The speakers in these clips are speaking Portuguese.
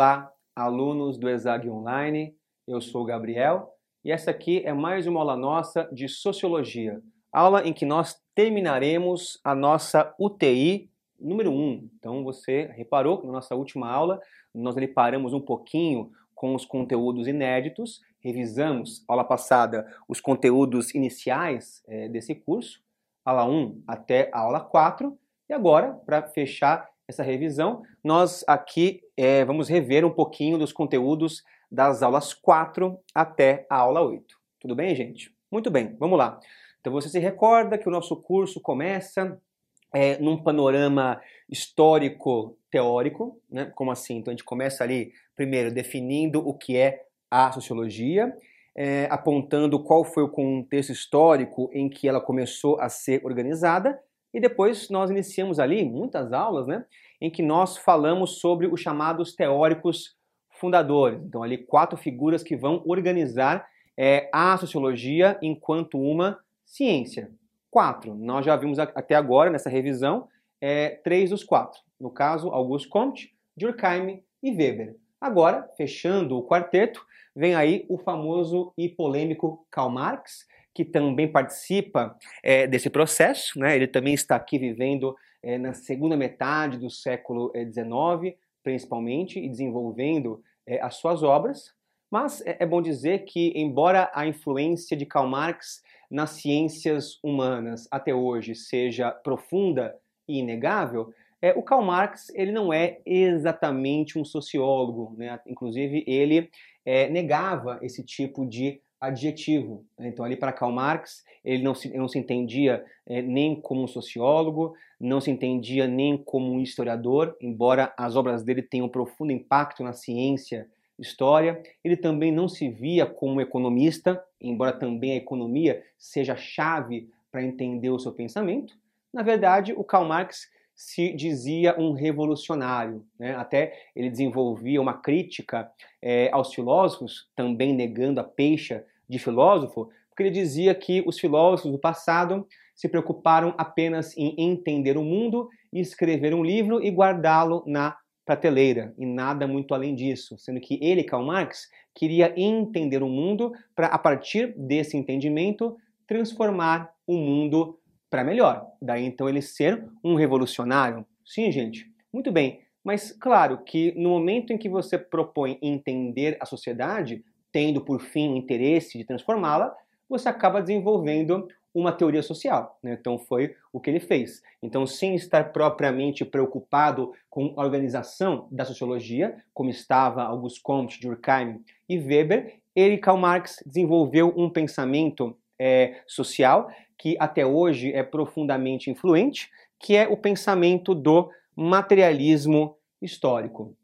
Olá, alunos do ESAG Online, eu sou o Gabriel e essa aqui é mais uma aula nossa de Sociologia, aula em que nós terminaremos a nossa UTI número 1. Então você reparou que na nossa última aula nós ali paramos um pouquinho com os conteúdos inéditos, revisamos, aula passada, os conteúdos iniciais é, desse curso, aula 1 até a aula 4, e agora, para fechar essa revisão, nós aqui é, vamos rever um pouquinho dos conteúdos das aulas 4 até a aula 8. Tudo bem, gente? Muito bem, vamos lá. Então você se recorda que o nosso curso começa é, num panorama histórico-teórico, né? Como assim? Então a gente começa ali, primeiro, definindo o que é a sociologia, é, apontando qual foi o contexto histórico em que ela começou a ser organizada, e depois nós iniciamos ali muitas aulas, né, em que nós falamos sobre os chamados teóricos fundadores. Então, ali quatro figuras que vão organizar é, a sociologia enquanto uma ciência. Quatro. Nós já vimos até agora nessa revisão é, três dos quatro. No caso, Auguste Comte, Durkheim e Weber. Agora, fechando o quarteto, vem aí o famoso e polêmico Karl Marx, que também participa é, desse processo, né? ele também está aqui vivendo é, na segunda metade do século XIX, é, principalmente, e desenvolvendo é, as suas obras. Mas é, é bom dizer que, embora a influência de Karl Marx nas ciências humanas até hoje seja profunda e inegável, é, o Karl Marx ele não é exatamente um sociólogo, né? inclusive ele é, negava esse tipo de adjetivo. Né? Então, ali para Karl Marx, ele não se, não se entendia é, nem como um sociólogo, não se entendia nem como um historiador, embora as obras dele tenham um profundo impacto na ciência história. Ele também não se via como economista, embora também a economia seja chave para entender o seu pensamento. Na verdade, o Karl Marx se dizia um revolucionário. Né? Até ele desenvolvia uma crítica é, aos filósofos, também negando a peixa de filósofo, porque ele dizia que os filósofos do passado se preocuparam apenas em entender o mundo escrever um livro e guardá-lo na prateleira, e nada muito além disso, sendo que ele, Karl Marx, queria entender o mundo para, a partir desse entendimento, transformar o mundo para melhor. Daí então ele ser um revolucionário. Sim, gente. Muito bem. Mas claro que no momento em que você propõe entender a sociedade, tendo por fim o interesse de transformá-la, você acaba desenvolvendo uma teoria social. Né? Então foi o que ele fez. Então, sem estar propriamente preocupado com a organização da sociologia, como estava Auguste Comte, Durkheim e Weber, ele, Karl Marx, desenvolveu um pensamento é, social que até hoje é profundamente influente, que é o pensamento do materialismo histórico.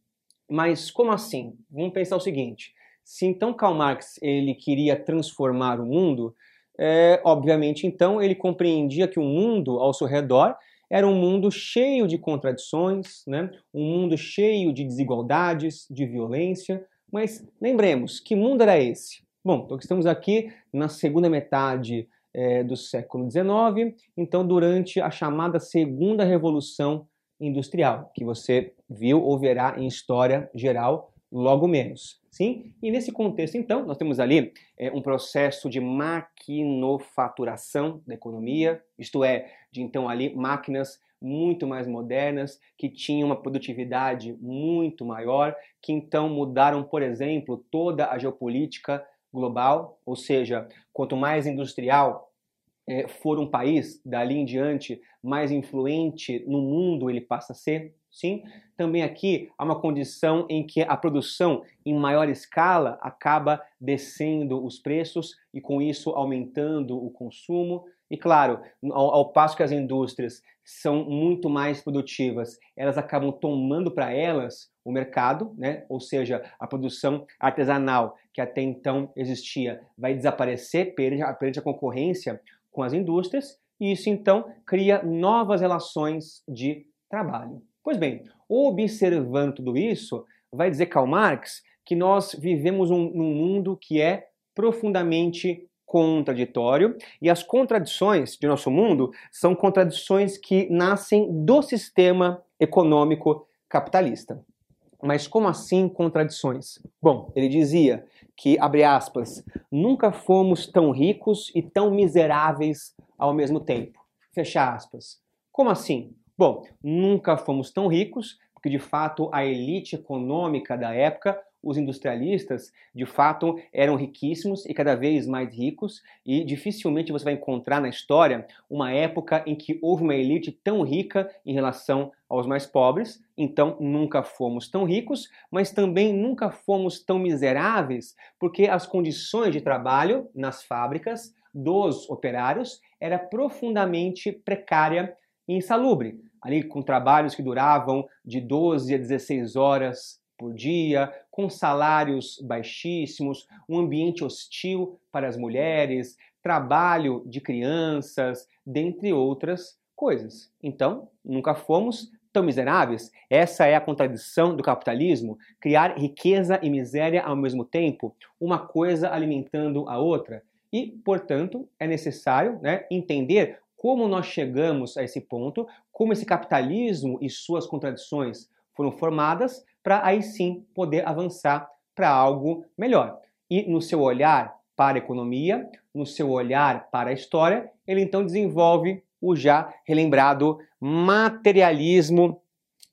Mas como assim? Vamos pensar o seguinte: se então Karl Marx ele queria transformar o mundo, é, obviamente então ele compreendia que o mundo ao seu redor era um mundo cheio de contradições, né? um mundo cheio de desigualdades, de violência. Mas lembremos, que mundo era esse? Bom, então estamos aqui na segunda metade é, do século XIX, então durante a chamada Segunda Revolução Industrial, que você viu ou verá em história geral logo menos. Sim? E nesse contexto, então, nós temos ali é, um processo de maquinofaturação da economia, isto é, de então ali máquinas muito mais modernas, que tinham uma produtividade muito maior, que então mudaram, por exemplo, toda a geopolítica global, ou seja, quanto mais industrial é, for um país, dali em diante, mais influente no mundo ele passa a ser. Sim, também aqui há uma condição em que a produção em maior escala acaba descendo os preços e com isso aumentando o consumo. E claro, ao, ao passo que as indústrias são muito mais produtivas, elas acabam tomando para elas o mercado, né? ou seja, a produção artesanal que até então existia vai desaparecer perante a concorrência com as indústrias, e isso então cria novas relações de trabalho. Pois bem, observando tudo isso, vai dizer Karl Marx que nós vivemos um, num mundo que é profundamente contraditório e as contradições de nosso mundo são contradições que nascem do sistema econômico capitalista. Mas como assim contradições? Bom, ele dizia que, abre aspas, nunca fomos tão ricos e tão miseráveis ao mesmo tempo. Fecha aspas. Como assim? Bom, nunca fomos tão ricos, porque de fato a elite econômica da época os industrialistas, de fato, eram riquíssimos e cada vez mais ricos, e dificilmente você vai encontrar na história uma época em que houve uma elite tão rica em relação aos mais pobres. Então, nunca fomos tão ricos, mas também nunca fomos tão miseráveis, porque as condições de trabalho nas fábricas dos operários era profundamente precária e insalubre. Ali com trabalhos que duravam de 12 a 16 horas por dia, com salários baixíssimos, um ambiente hostil para as mulheres, trabalho de crianças, dentre outras coisas. Então, nunca fomos tão miseráveis. Essa é a contradição do capitalismo: criar riqueza e miséria ao mesmo tempo, uma coisa alimentando a outra. E, portanto, é necessário né, entender como nós chegamos a esse ponto, como esse capitalismo e suas contradições foram formadas para aí sim poder avançar para algo melhor. E no seu olhar para a economia, no seu olhar para a história, ele então desenvolve o já relembrado materialismo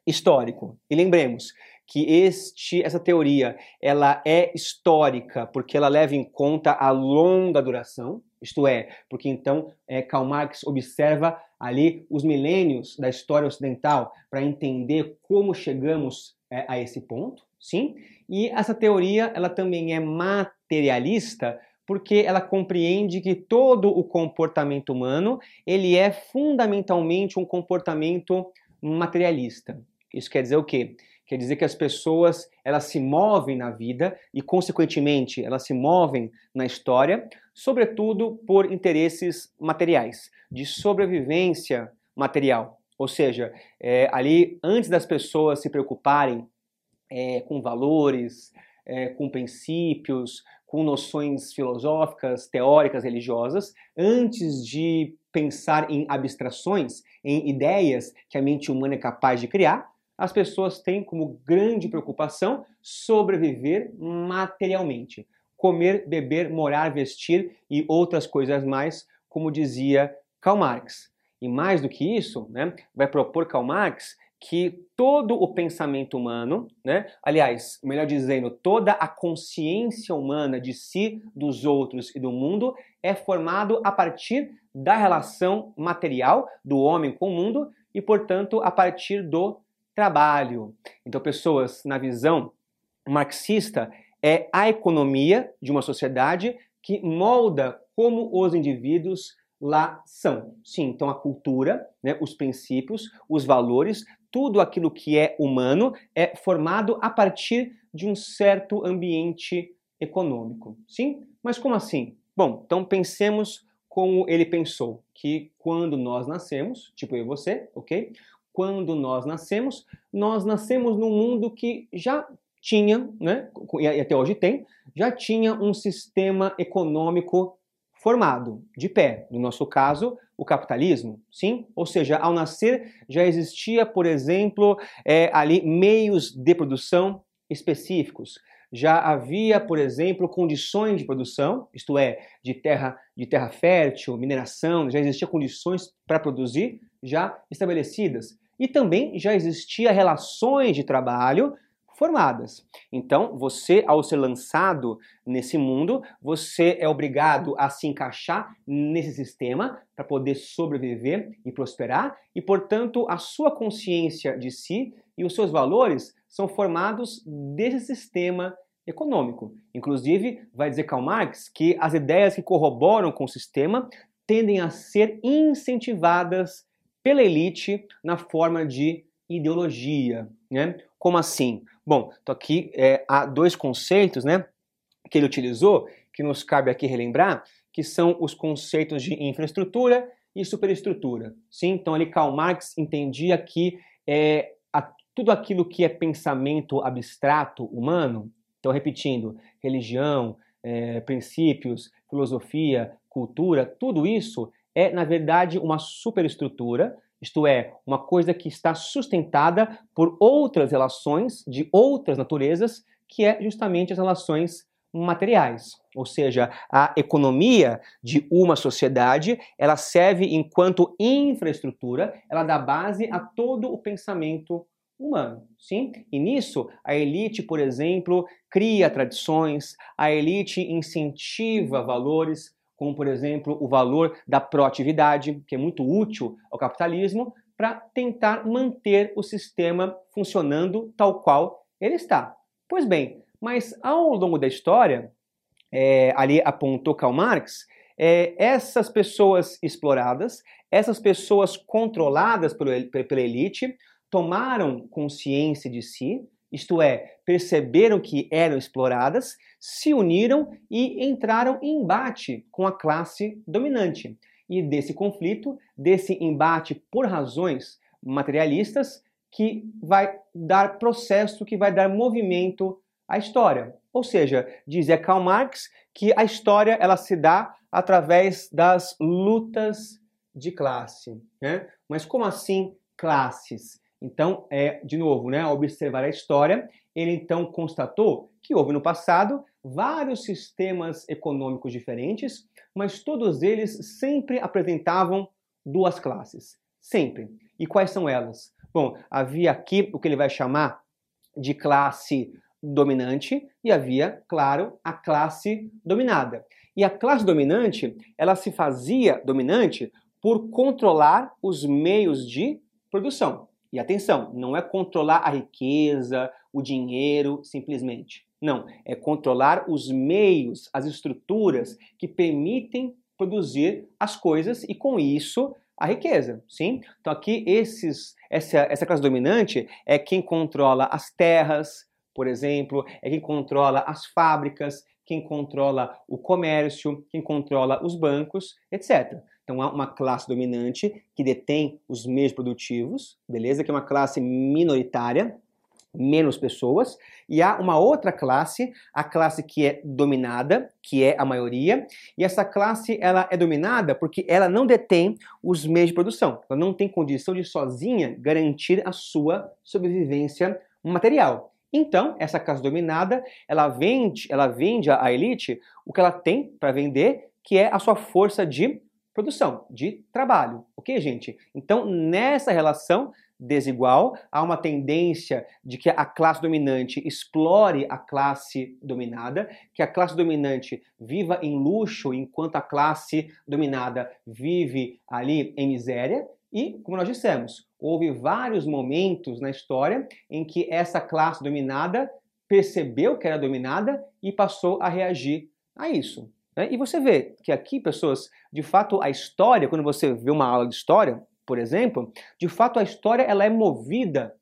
histórico. E lembremos que este, essa teoria ela é histórica porque ela leva em conta a longa duração, isto é, porque então é, Karl Marx observa ali os milênios da história ocidental para entender como chegamos é, a esse ponto, sim. E essa teoria ela também é materialista porque ela compreende que todo o comportamento humano ele é fundamentalmente um comportamento materialista. Isso quer dizer o quê? Quer dizer que as pessoas elas se movem na vida e, consequentemente, elas se movem na história, sobretudo por interesses materiais, de sobrevivência material. Ou seja, é, ali, antes das pessoas se preocuparem é, com valores, é, com princípios, com noções filosóficas, teóricas, religiosas, antes de pensar em abstrações, em ideias que a mente humana é capaz de criar, as pessoas têm como grande preocupação sobreviver materialmente. Comer, beber, morar, vestir e outras coisas mais, como dizia Karl Marx. E mais do que isso, né, vai propor Karl Marx que todo o pensamento humano, né, aliás, melhor dizendo, toda a consciência humana de si, dos outros e do mundo é formado a partir da relação material do homem com o mundo e, portanto, a partir do trabalho. Então, pessoas, na visão marxista, é a economia de uma sociedade que molda como os indivíduos lá são. Sim, então a cultura, né, os princípios, os valores, tudo aquilo que é humano é formado a partir de um certo ambiente econômico. Sim? Mas como assim? Bom, então pensemos como ele pensou, que quando nós nascemos, tipo eu e você, ok? Quando nós nascemos, nós nascemos num mundo que já tinha, né, e até hoje tem, já tinha um sistema econômico formado, de pé. No nosso caso, o capitalismo, sim? Ou seja, ao nascer já existia, por exemplo, é, ali meios de produção específicos. Já havia, por exemplo, condições de produção, isto é, de terra, de terra fértil, mineração, já existiam condições para produzir já estabelecidas. E também já existia relações de trabalho formadas. Então, você, ao ser lançado nesse mundo, você é obrigado a se encaixar nesse sistema para poder sobreviver e prosperar, e, portanto, a sua consciência de si e os seus valores são formados desse sistema econômico. Inclusive, vai dizer Karl Marx que as ideias que corroboram com o sistema tendem a ser incentivadas pela elite na forma de ideologia. Né? Como assim? Bom, então aqui é, há dois conceitos né, que ele utilizou, que nos cabe aqui relembrar, que são os conceitos de infraestrutura e superestrutura. Sim? Então ali Karl Marx entendia que é, a, tudo aquilo que é pensamento abstrato humano, então repetindo, religião, é, princípios, filosofia, cultura, tudo isso é, na verdade, uma superestrutura isto é, uma coisa que está sustentada por outras relações de outras naturezas, que é justamente as relações materiais. Ou seja, a economia de uma sociedade, ela serve enquanto infraestrutura, ela dá base a todo o pensamento humano, sim? E nisso, a elite, por exemplo, cria tradições, a elite incentiva valores, como por exemplo o valor da proatividade, que é muito útil ao capitalismo, para tentar manter o sistema funcionando tal qual ele está. Pois bem, mas ao longo da história, é, ali apontou Karl Marx, é, essas pessoas exploradas, essas pessoas controladas pelo, pela elite, tomaram consciência de si, isto é, perceberam que eram exploradas, se uniram e entraram em embate com a classe dominante. E desse conflito, desse embate por razões materialistas, que vai dar processo, que vai dar movimento a história. Ou seja, dizia Karl Marx que a história ela se dá através das lutas de classe. Né? Mas como assim classes? Então, é, de novo, né, observar a história, ele então constatou que houve no passado vários sistemas econômicos diferentes, mas todos eles sempre apresentavam duas classes. Sempre. E quais são elas? Bom, havia aqui o que ele vai chamar de classe dominante e havia, claro, a classe dominada. E a classe dominante, ela se fazia dominante por controlar os meios de produção. E atenção, não é controlar a riqueza, o dinheiro, simplesmente. Não, é controlar os meios, as estruturas que permitem produzir as coisas e com isso a riqueza, sim? Então aqui esses, essa, essa classe dominante é quem controla as terras, por exemplo, é quem controla as fábricas, quem controla o comércio, quem controla os bancos, etc. Então há uma classe dominante que detém os meios produtivos, beleza? Que é uma classe minoritária, menos pessoas, e há uma outra classe, a classe que é dominada, que é a maioria, e essa classe ela é dominada porque ela não detém os meios de produção, ela não tem condição de sozinha garantir a sua sobrevivência material. Então, essa classe dominada, ela vende, ela vende à elite o que ela tem para vender, que é a sua força de produção, de trabalho. Ok, gente? Então, nessa relação desigual, há uma tendência de que a classe dominante explore a classe dominada, que a classe dominante viva em luxo enquanto a classe dominada vive ali em miséria. E, como nós dissemos, houve vários momentos na história em que essa classe dominada percebeu que era dominada e passou a reagir a isso. Né? E você vê que aqui, pessoas, de fato, a história, quando você vê uma aula de história, por exemplo, de fato a história ela é movida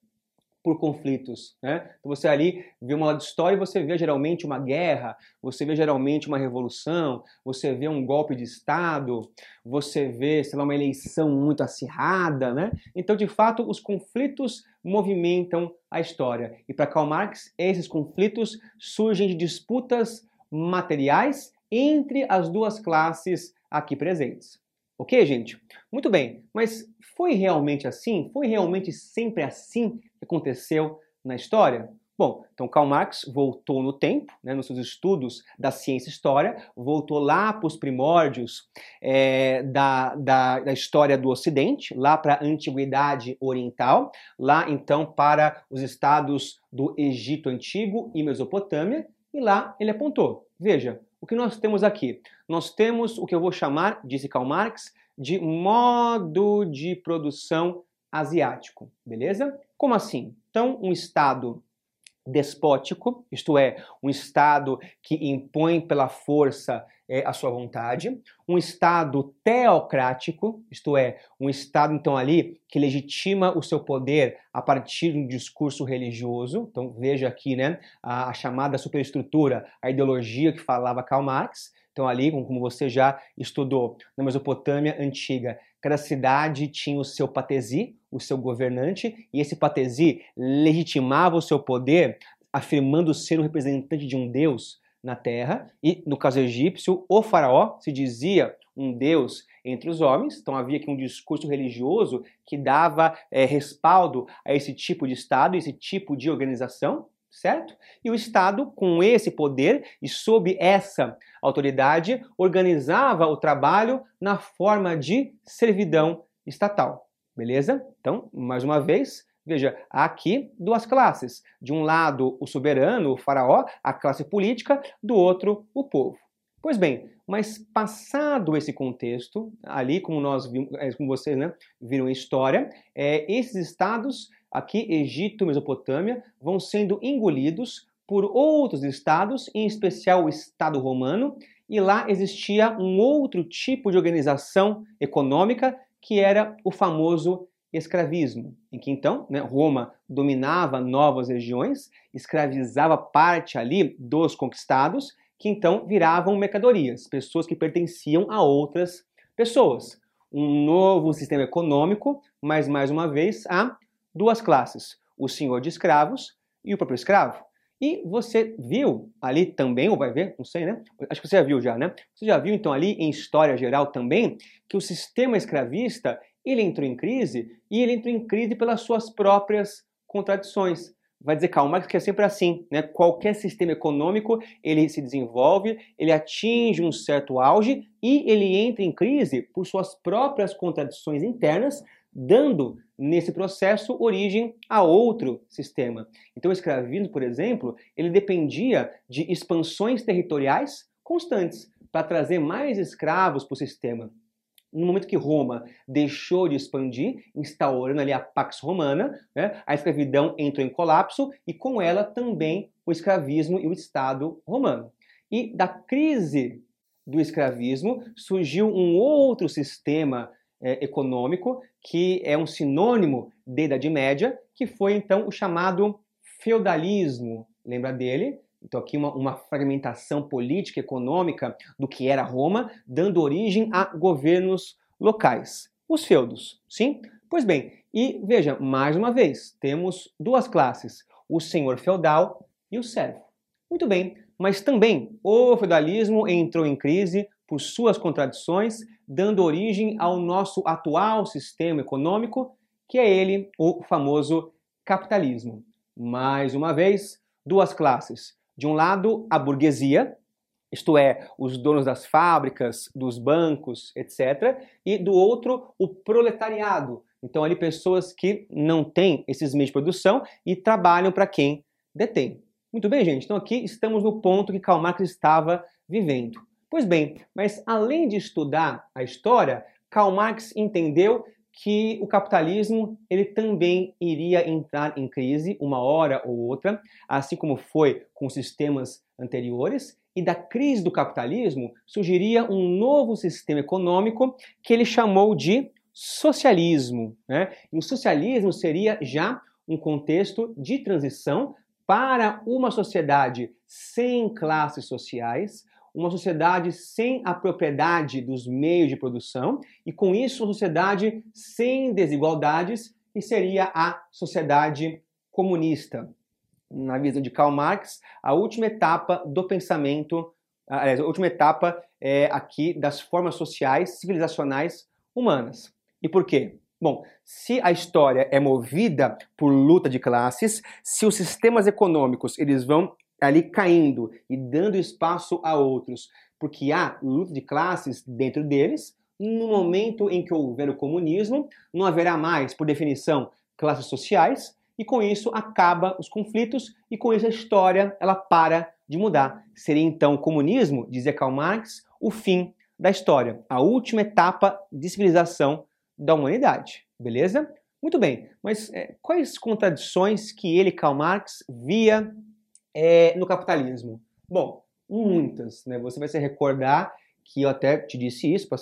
por conflitos. Né? Então você ali vê uma de história e você vê geralmente uma guerra, você vê geralmente uma revolução, você vê um golpe de Estado, você vê, sei lá, uma eleição muito acirrada. Né? Então, de fato, os conflitos movimentam a história. E para Karl Marx, esses conflitos surgem de disputas materiais entre as duas classes aqui presentes. Ok, gente? Muito bem, mas foi realmente assim? Foi realmente sempre assim que aconteceu na história? Bom, então Karl Marx voltou no tempo, né, nos seus estudos da ciência história, voltou lá para os primórdios é, da, da, da, história do Ocidente, lá para a Antiguidade Oriental, lá então para os estados do Egito Antigo e Mesopotâmia, e lá ele apontou: veja, o que nós temos aqui? Nós temos o que eu vou chamar, disse Karl Marx, de modo de produção asiático, beleza? Como assim? Então, um Estado despótico, isto é, um Estado que impõe pela força é, a sua vontade, um Estado teocrático, isto é, um Estado então ali que legitima o seu poder a partir de um discurso religioso. Então veja aqui, né, a, a chamada superestrutura, a ideologia que falava Karl Marx. Então, ali, como você já estudou na Mesopotâmia antiga, cada cidade tinha o seu patesi, o seu governante, e esse patesi legitimava o seu poder, afirmando ser o representante de um deus na terra. E no caso egípcio, o faraó se dizia um deus entre os homens. Então havia aqui um discurso religioso que dava é, respaldo a esse tipo de Estado, esse tipo de organização, certo? E o Estado, com esse poder e sob essa autoridade, organizava o trabalho na forma de servidão estatal. Beleza? Então, mais uma vez, veja, aqui duas classes. De um lado, o soberano, o faraó, a classe política, do outro, o povo. Pois bem, mas passado esse contexto, ali como nós é, como vocês né, viram em história, é, esses estados, aqui Egito, Mesopotâmia, vão sendo engolidos por outros estados, em especial o Estado romano, e lá existia um outro tipo de organização econômica que era o famoso escravismo, em que então né, Roma dominava novas regiões, escravizava parte ali dos conquistados, que então viravam mercadorias, pessoas que pertenciam a outras pessoas. Um novo sistema econômico, mas mais uma vez há duas classes: o senhor de escravos e o próprio escravo. E você viu ali também, ou vai ver, não sei, né? Acho que você já viu já, né? Você já viu então ali em história geral também que o sistema escravista ele entrou em crise e ele entrou em crise pelas suas próprias contradições. Vai dizer Karl Marx que é sempre assim, né? Qualquer sistema econômico ele se desenvolve, ele atinge um certo auge e ele entra em crise por suas próprias contradições internas, dando nesse processo origem a outro sistema. Então o escravismo, por exemplo, ele dependia de expansões territoriais constantes para trazer mais escravos para o sistema. No momento que Roma deixou de expandir, instaurando ali a Pax Romana, né, a escravidão entrou em colapso e com ela também o escravismo e o Estado romano. E da crise do escravismo surgiu um outro sistema é, econômico que é um sinônimo da Idade Média, que foi então o chamado feudalismo. Lembra dele? Então, aqui uma, uma fragmentação política e econômica do que era Roma, dando origem a governos locais. Os feudos, sim? Pois bem, e veja, mais uma vez, temos duas classes: o senhor feudal e o servo. Muito bem, mas também o feudalismo entrou em crise por suas contradições, dando origem ao nosso atual sistema econômico, que é ele, o famoso capitalismo. Mais uma vez, duas classes. De um lado, a burguesia, isto é, os donos das fábricas, dos bancos, etc. E do outro, o proletariado. Então, ali, pessoas que não têm esses meios de produção e trabalham para quem detém. Muito bem, gente. Então, aqui estamos no ponto que Karl Marx estava vivendo. Pois bem, mas além de estudar a história, Karl Marx entendeu que o capitalismo ele também iria entrar em crise uma hora ou outra, assim como foi com sistemas anteriores, e da crise do capitalismo surgiria um novo sistema econômico que ele chamou de socialismo. Né? E o socialismo seria já um contexto de transição para uma sociedade sem classes sociais, uma sociedade sem a propriedade dos meios de produção e, com isso, uma sociedade sem desigualdades, que seria a sociedade comunista. Na visão de Karl Marx, a última etapa do pensamento, aliás, a última etapa é aqui das formas sociais, civilizacionais humanas. E por quê? Bom, se a história é movida por luta de classes, se os sistemas econômicos eles vão ali caindo e dando espaço a outros, porque há luta de classes dentro deles. No momento em que houver o comunismo, não haverá mais, por definição, classes sociais, e com isso acaba os conflitos e com isso a história ela para de mudar. Seria então o comunismo, dizia Karl Marx, o fim da história, a última etapa de civilização da humanidade, beleza? Muito bem, mas é, quais contradições que ele, Karl Marx, via é, no capitalismo? Bom, muitas. Né? Você vai se recordar que eu até te disse isso, para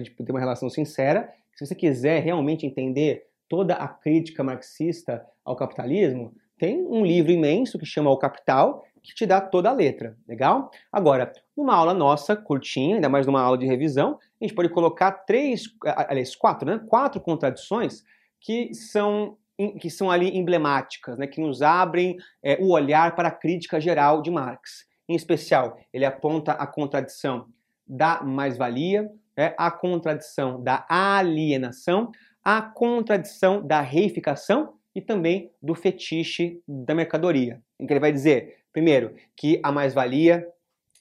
ter uma relação sincera. Se você quiser realmente entender toda a crítica marxista ao capitalismo, tem um livro imenso que chama O Capital, que te dá toda a letra, legal? Agora, numa aula nossa, curtinha, ainda mais numa aula de revisão, a gente pode colocar três, aliás, quatro, né? Quatro contradições que são que são ali emblemáticas, né, que nos abrem é, o olhar para a crítica geral de Marx. Em especial, ele aponta a contradição da mais-valia, é a contradição da alienação, a contradição da reificação e também do fetiche da mercadoria. Em que ele vai dizer, primeiro, que a mais-valia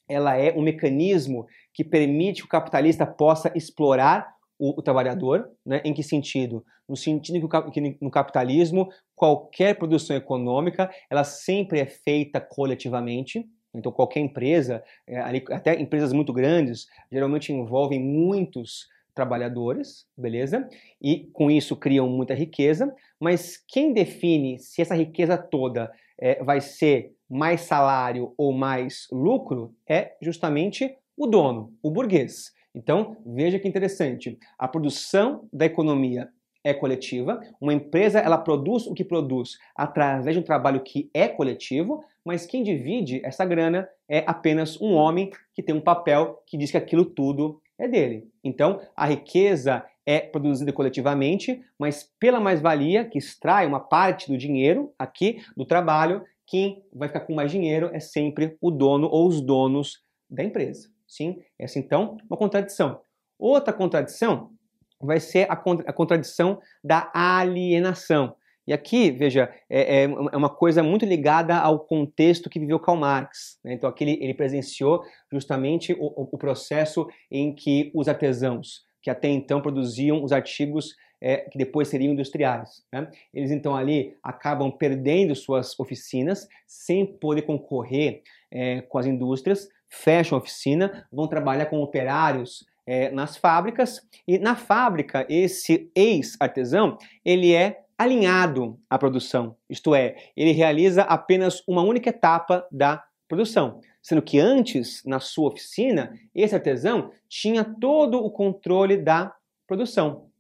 ela é um mecanismo que permite que o capitalista possa explorar o, o trabalhador. Né? Em que sentido? No sentido que, que no capitalismo qualquer produção econômica ela sempre é feita coletivamente. Então qualquer empresa, é, até empresas muito grandes, geralmente envolvem muitos trabalhadores, beleza? E com isso criam muita riqueza, mas quem define se essa riqueza toda é, vai ser mais salário ou mais lucro é justamente o dono, o burguês. Então, veja que interessante. A produção da economia é coletiva. Uma empresa ela produz o que produz através de um trabalho que é coletivo, mas quem divide essa grana é apenas um homem que tem um papel que diz que aquilo tudo é dele. Então, a riqueza é produzida coletivamente, mas pela mais-valia, que extrai uma parte do dinheiro aqui do trabalho, quem vai ficar com mais dinheiro é sempre o dono ou os donos da empresa. Sim, essa então uma contradição. Outra contradição vai ser a, contra a contradição da alienação. E aqui, veja, é, é, é, uma coisa muito ligada ao contexto que viveu Karl Marx. Né? Então, aqui ele, ele, presenciou justamente o, o, processo em que os artesãos, que até então produziam os artigos é, que depois seriam industriais. Né? Eles então ali acabam perdendo suas oficinas sem poder concorrer é, com as indústrias, fecham a oficina, vão trabalhar como operários é, nas fábricas. E na fábrica esse ex-artesão ele é alinhado à produção, isto é, ele realiza apenas uma única etapa da produção, sendo que antes na sua oficina esse artesão tinha todo o controle da produção.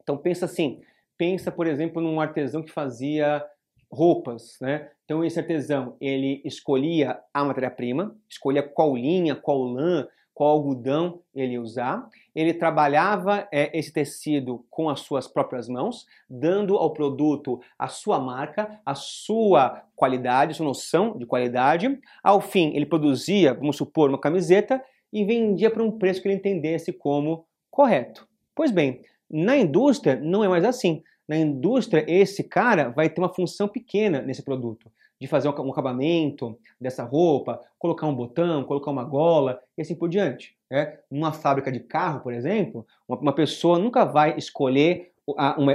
Então pensa assim, pensa por exemplo num artesão que fazia roupas, né? Então esse artesão ele escolhia a matéria-prima, escolhia qual linha, qual lã, qual algodão ele ia usar. Ele trabalhava é, esse tecido com as suas próprias mãos, dando ao produto a sua marca, a sua qualidade, a sua noção de qualidade. Ao fim, ele produzia, vamos supor, uma camiseta e vendia por um preço que ele entendesse como correto. Pois bem, na indústria não é mais assim. Na indústria, esse cara vai ter uma função pequena nesse produto, de fazer um acabamento dessa roupa, colocar um botão, colocar uma gola e assim por diante. Né? Numa fábrica de carro, por exemplo, uma pessoa nunca vai escolher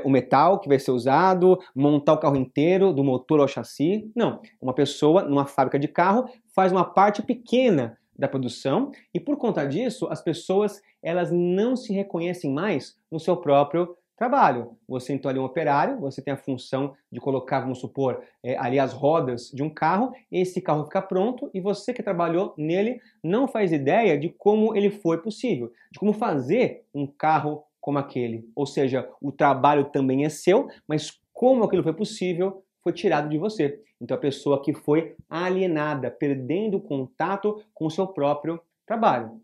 o metal que vai ser usado, montar o carro inteiro, do motor ao chassi. Não. Uma pessoa, numa fábrica de carro, faz uma parte pequena da produção e por conta disso as pessoas elas não se reconhecem mais no seu próprio trabalho. Você então ali é um operário, você tem a função de colocar, vamos supor, é, ali as rodas de um carro, esse carro fica pronto e você que trabalhou nele não faz ideia de como ele foi possível, de como fazer um carro como aquele. Ou seja, o trabalho também é seu, mas como aquilo foi possível foi tirado de você. Então a pessoa que foi alienada, perdendo contato com o seu próprio trabalho.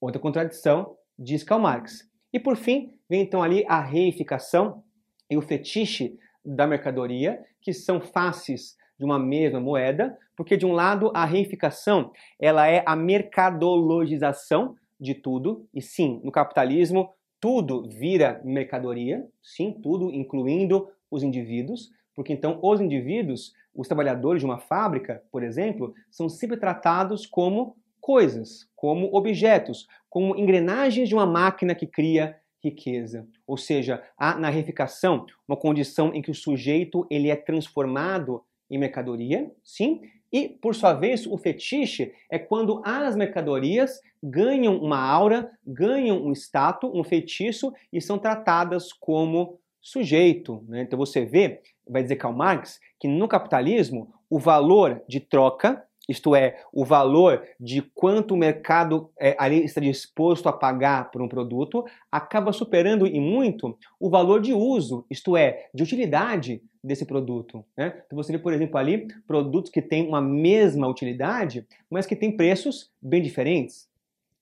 Outra contradição, diz Karl Marx. E por fim, vem então ali a reificação e o fetiche da mercadoria, que são faces de uma mesma moeda, porque de um lado a reificação, ela é a mercadologização de tudo, e sim, no capitalismo tudo vira mercadoria, sim, tudo incluindo os indivíduos, porque então os indivíduos, os trabalhadores de uma fábrica, por exemplo, são sempre tratados como coisas, como objetos, como engrenagens de uma máquina que cria riqueza. Ou seja, há na reificação uma condição em que o sujeito ele é transformado em mercadoria, sim, e por sua vez o fetiche é quando as mercadorias ganham uma aura, ganham um status, um feitiço e são tratadas como sujeito. Né? Então você vê, vai dizer Karl Marx, que no capitalismo o valor de troca, isto é, o valor de quanto o mercado é, ali está disposto a pagar por um produto, acaba superando em muito o valor de uso, isto é, de utilidade desse produto. Né? Então você vê, por exemplo, ali produtos que têm uma mesma utilidade, mas que têm preços bem diferentes.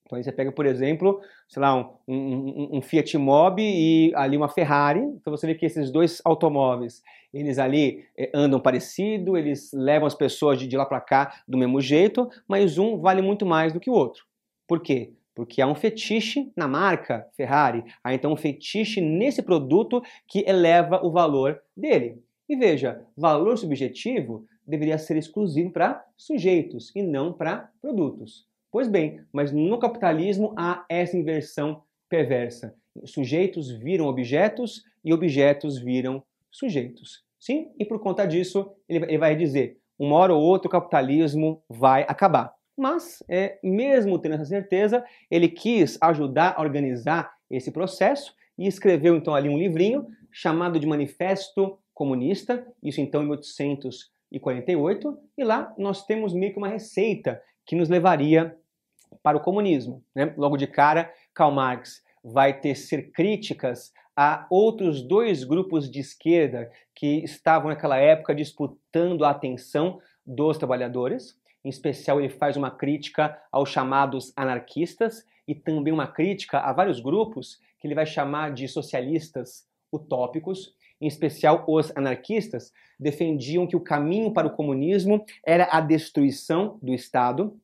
Então aí você pega, por exemplo, sei lá, um, um, um, Fiat Mobi e ali uma Ferrari. Então você vê que esses dois automóveis, eles ali eh, andam parecido, eles levam as pessoas de, de lá para cá do mesmo jeito, mas um vale muito mais do que o outro. Por quê? porque há um fetiche na marca Ferrari, há então um fetiche nesse produto que eleva o valor dele. E veja, valor subjetivo deveria ser exclusivo para sujeitos e não para produtos. Pois bem, mas no capitalismo há essa inversão perversa. Sujeitos viram objetos e objetos viram sujeitos. Sim, e por conta disso, ele vai dizer: uma hora ou outra o capitalismo vai acabar. Mas, é, mesmo tendo essa certeza, ele quis ajudar a organizar esse processo e escreveu então ali um livrinho chamado de Manifesto Comunista, isso então em 1848, e lá nós temos meio que uma receita que nos levaria para o comunismo. Né? Logo de cara, Karl Marx vai tecer críticas a outros dois grupos de esquerda que estavam naquela época disputando a atenção dos trabalhadores. Em especial, ele faz uma crítica aos chamados anarquistas e também uma crítica a vários grupos que ele vai chamar de socialistas utópicos. Em especial, os anarquistas defendiam que o caminho para o comunismo era a destruição do Estado,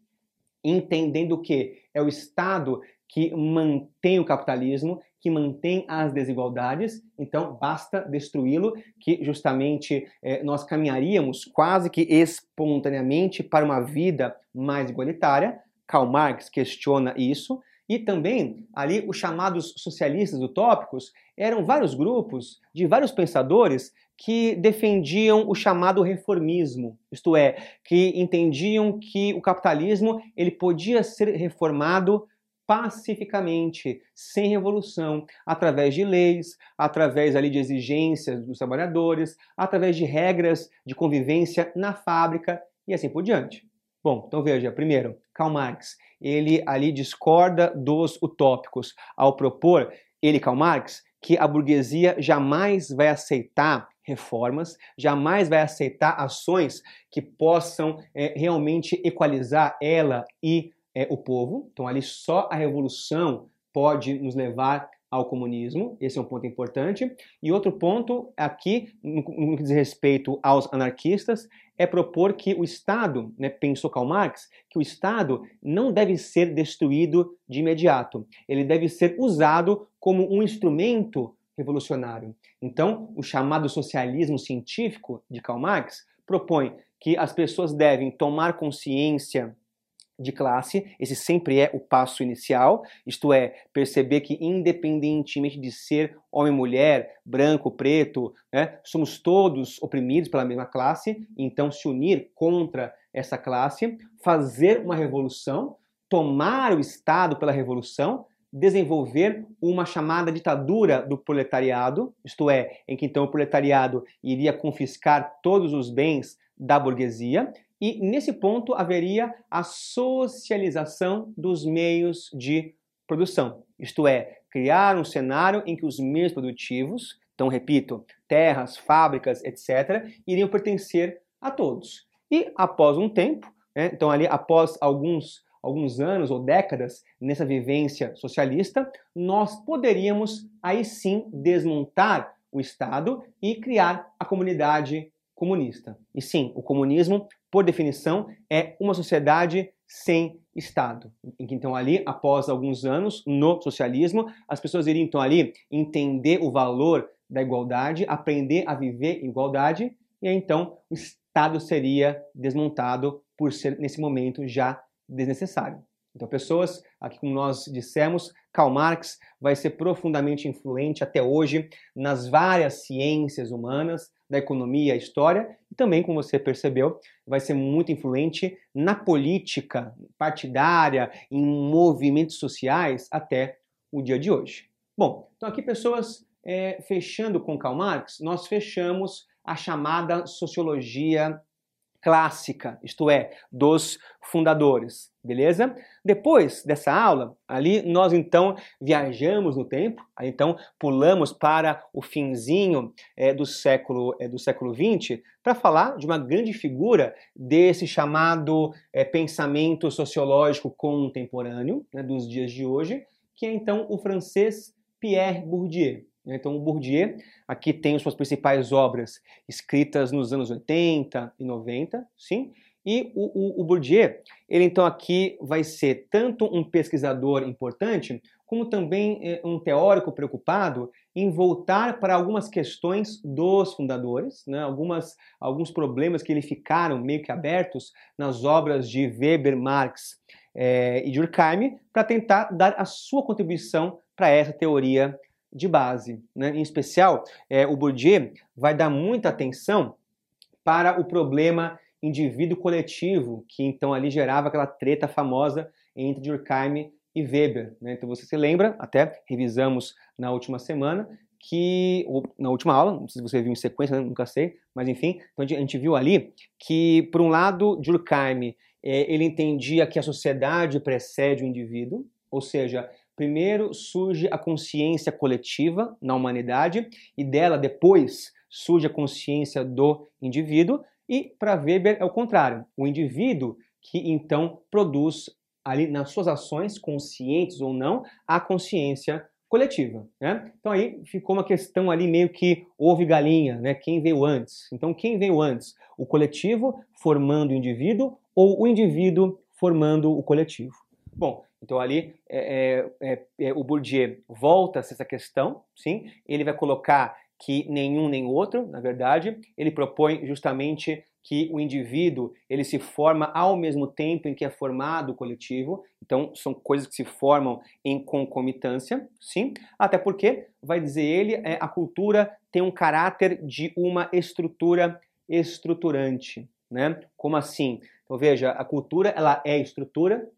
entendendo que é o Estado que mantém o capitalismo, que mantém as desigualdades, então basta destruí-lo, que justamente eh, nós caminharíamos quase que espontaneamente para uma vida mais igualitária. Karl Marx questiona isso. E também ali os chamados socialistas utópicos eram vários grupos de vários pensadores que defendiam o chamado reformismo, isto é, que entendiam que o capitalismo ele podia ser reformado pacificamente, sem revolução, através de leis, através ali de exigências dos trabalhadores, através de regras de convivência na fábrica e assim por diante. Bom, então veja, primeiro, Karl Marx, ele ali discorda dos utópicos ao propor, ele, Karl Marx, que a burguesia jamais vai aceitar reformas, jamais vai aceitar ações que possam é, realmente equalizar ela e é o povo. Então, ali só a revolução pode nos levar ao comunismo. Esse é um ponto importante. E outro ponto aqui, no, que diz respeito aos anarquistas, é propor que o Estado, né, pensou Karl Marx, que o Estado não deve ser destruído de imediato. Ele deve ser usado como um instrumento revolucionário. Então, o chamado socialismo científico de Karl Marx propõe que as pessoas devem tomar consciência de classe, esse sempre é o passo inicial, isto é, perceber que independentemente de ser homem, mulher, branco, preto, né, somos todos oprimidos pela mesma classe, então se unir contra essa classe, fazer uma revolução, tomar o Estado pela revolução, desenvolver uma chamada ditadura do proletariado, isto é, em que então o proletariado iria confiscar todos os bens da burguesia, e nesse ponto haveria a socialização dos meios de produção, isto é, criar um cenário em que os meios produtivos, então repito, terras, fábricas, etc., iriam pertencer a todos. E após um tempo, né, então ali após alguns alguns anos ou décadas nessa vivência socialista, nós poderíamos aí sim desmontar o Estado e criar a comunidade comunista. E sim, o comunismo por definição, é uma sociedade sem Estado. Então, ali, após alguns anos no socialismo, as pessoas iriam, então, ali entender o valor da igualdade, aprender a viver igualdade, e aí, então, o Estado seria desmontado por ser, nesse momento, já desnecessário. Então, pessoas, aqui como nós dissemos, Karl Marx vai ser profundamente influente até hoje nas várias ciências humanas, da economia, história, e também, como você percebeu, vai ser muito influente na política partidária, em movimentos sociais até o dia de hoje. Bom, então aqui pessoas é, fechando com Karl Marx, nós fechamos a chamada sociologia clássica, isto é, dos fundadores, beleza? Depois dessa aula, ali nós então viajamos no tempo, então pulamos para o finzinho é, do século é, do século 20 para falar de uma grande figura desse chamado é, pensamento sociológico contemporâneo né, dos dias de hoje, que é então o francês Pierre Bourdieu. Né? Então, o Bourdieu aqui tem suas principais obras escritas nos anos 80 e 90, sim, E o, o, o Bourdieu, ele então aqui vai ser tanto um pesquisador importante, como também eh, um teórico preocupado em voltar para algumas questões dos fundadores, né? Algumas, alguns problemas que ele ficaram meio que abertos nas obras de Weber, Marx é, e Durkheim, para tentar dar a sua contribuição para essa teoria de base. Né? Em especial, é, o Bourdieu vai dar muita atenção para o problema indivíduo coletivo, que então ali gerava aquela treta famosa entre Durkheim e Weber. Né? Então você se lembra, até revisamos na última semana, que, na última aula, não sei se você viu em sequência, né? nunca sei, mas enfim, então a gente viu ali que, por um lado, Durkheim, é, ele entendia que a sociedade precede o indivíduo, ou seja, primeiro surge a consciência coletiva na humanidade e dela depois surge a consciência do indivíduo, e para Weber é o contrário, o indivíduo que então produz ali nas suas ações, conscientes ou não, a consciência coletiva. Né? Então aí ficou uma questão ali meio que ovo e galinha, né? quem veio antes? Então quem veio antes? O coletivo formando o indivíduo ou o indivíduo formando o coletivo? Bom, então ali é, é, é, é o Bourdieu volta a essa questão, sim, ele vai colocar que nenhum nem outro, na verdade, ele propõe justamente que o indivíduo ele se forma ao mesmo tempo em que é formado o coletivo. Então são coisas que se formam em concomitância, sim. Até porque vai dizer ele é, a cultura tem um caráter de uma estrutura estruturante, né? Como assim? Então veja, a cultura ela é estrutura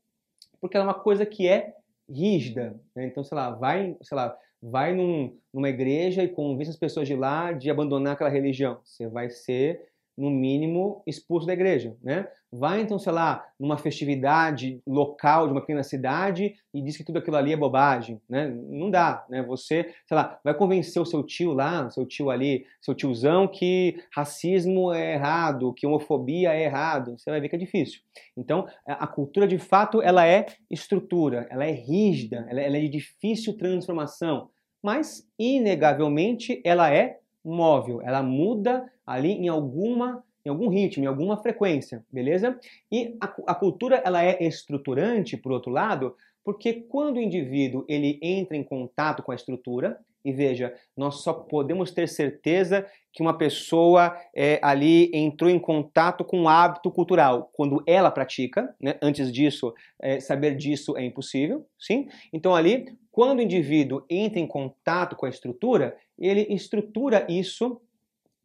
porque ela é uma coisa que é rígida. Né? Então sei lá, vai, sei lá, vai num, numa igreja e convence as pessoas de lá de abandonar aquela religião. Você vai ser no mínimo, expulso da igreja, né? Vai então, sei lá, numa festividade local de uma pequena cidade e diz que tudo aquilo ali é bobagem, né? Não dá, né? Você, sei lá, vai convencer o seu tio lá, seu tio ali, seu tiozão que racismo é errado, que homofobia é errado. Você vai ver que é difícil. Então, a cultura de fato ela é estrutura, ela é rígida, ela é de difícil transformação, mas inegavelmente ela é móvel, ela muda ali em alguma em algum ritmo, em alguma frequência, beleza? E a, a, cultura ela é estruturante, por outro lado, porque quando o indivíduo ele entra em contato com a estrutura, e veja, nós só podemos ter certeza que uma pessoa é, ali entrou em contato com um hábito cultural quando ela pratica, né? antes disso, é, saber disso é impossível, sim? Então ali, quando o indivíduo entra em contato com a estrutura, ele estrutura isso